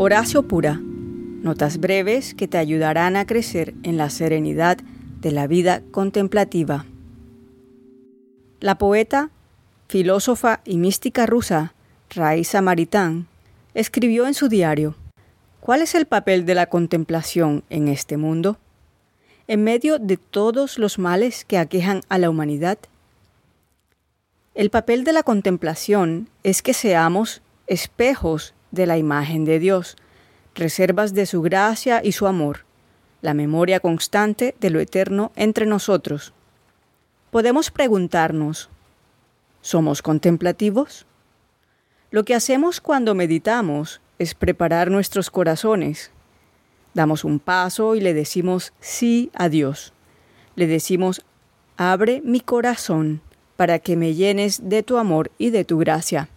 Horacio Pura. Notas breves que te ayudarán a crecer en la serenidad de la vida contemplativa. La poeta, filósofa y mística rusa Raisa Maritán escribió en su diario ¿Cuál es el papel de la contemplación en este mundo? En medio de todos los males que aquejan a la humanidad, el papel de la contemplación es que seamos espejos de la imagen de Dios, reservas de su gracia y su amor, la memoria constante de lo eterno entre nosotros. Podemos preguntarnos, ¿somos contemplativos? Lo que hacemos cuando meditamos es preparar nuestros corazones. Damos un paso y le decimos sí a Dios. Le decimos, abre mi corazón para que me llenes de tu amor y de tu gracia.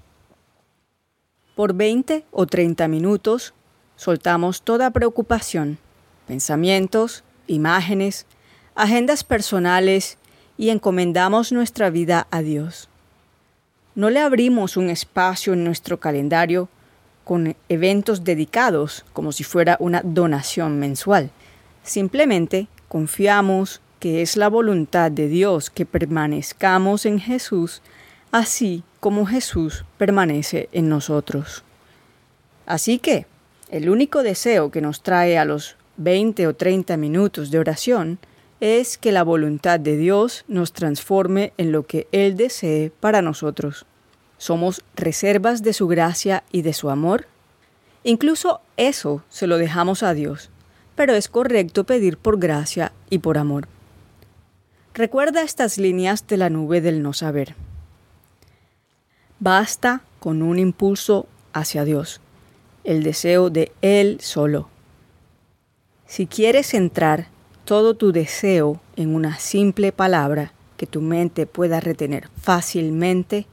Por 20 o 30 minutos soltamos toda preocupación, pensamientos, imágenes, agendas personales y encomendamos nuestra vida a Dios. No le abrimos un espacio en nuestro calendario con eventos dedicados como si fuera una donación mensual. Simplemente confiamos que es la voluntad de Dios que permanezcamos en Jesús, así como Jesús permanece en nosotros. Así que, el único deseo que nos trae a los 20 o 30 minutos de oración es que la voluntad de Dios nos transforme en lo que Él desee para nosotros. ¿Somos reservas de su gracia y de su amor? Incluso eso se lo dejamos a Dios, pero es correcto pedir por gracia y por amor. Recuerda estas líneas de la nube del no saber. Basta con un impulso hacia Dios, el deseo de Él solo. Si quieres centrar todo tu deseo en una simple palabra que tu mente pueda retener fácilmente,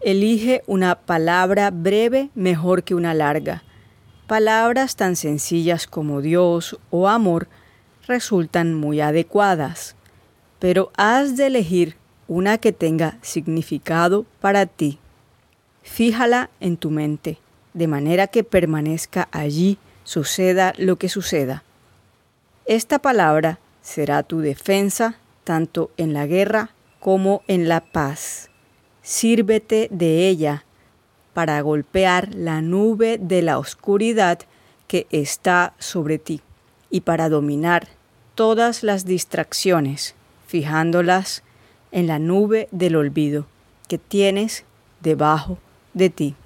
elige una palabra breve mejor que una larga. Palabras tan sencillas como Dios o amor resultan muy adecuadas pero has de elegir una que tenga significado para ti. Fíjala en tu mente, de manera que permanezca allí, suceda lo que suceda. Esta palabra será tu defensa tanto en la guerra como en la paz. Sírvete de ella para golpear la nube de la oscuridad que está sobre ti y para dominar todas las distracciones fijándolas en la nube del olvido que tienes debajo de ti.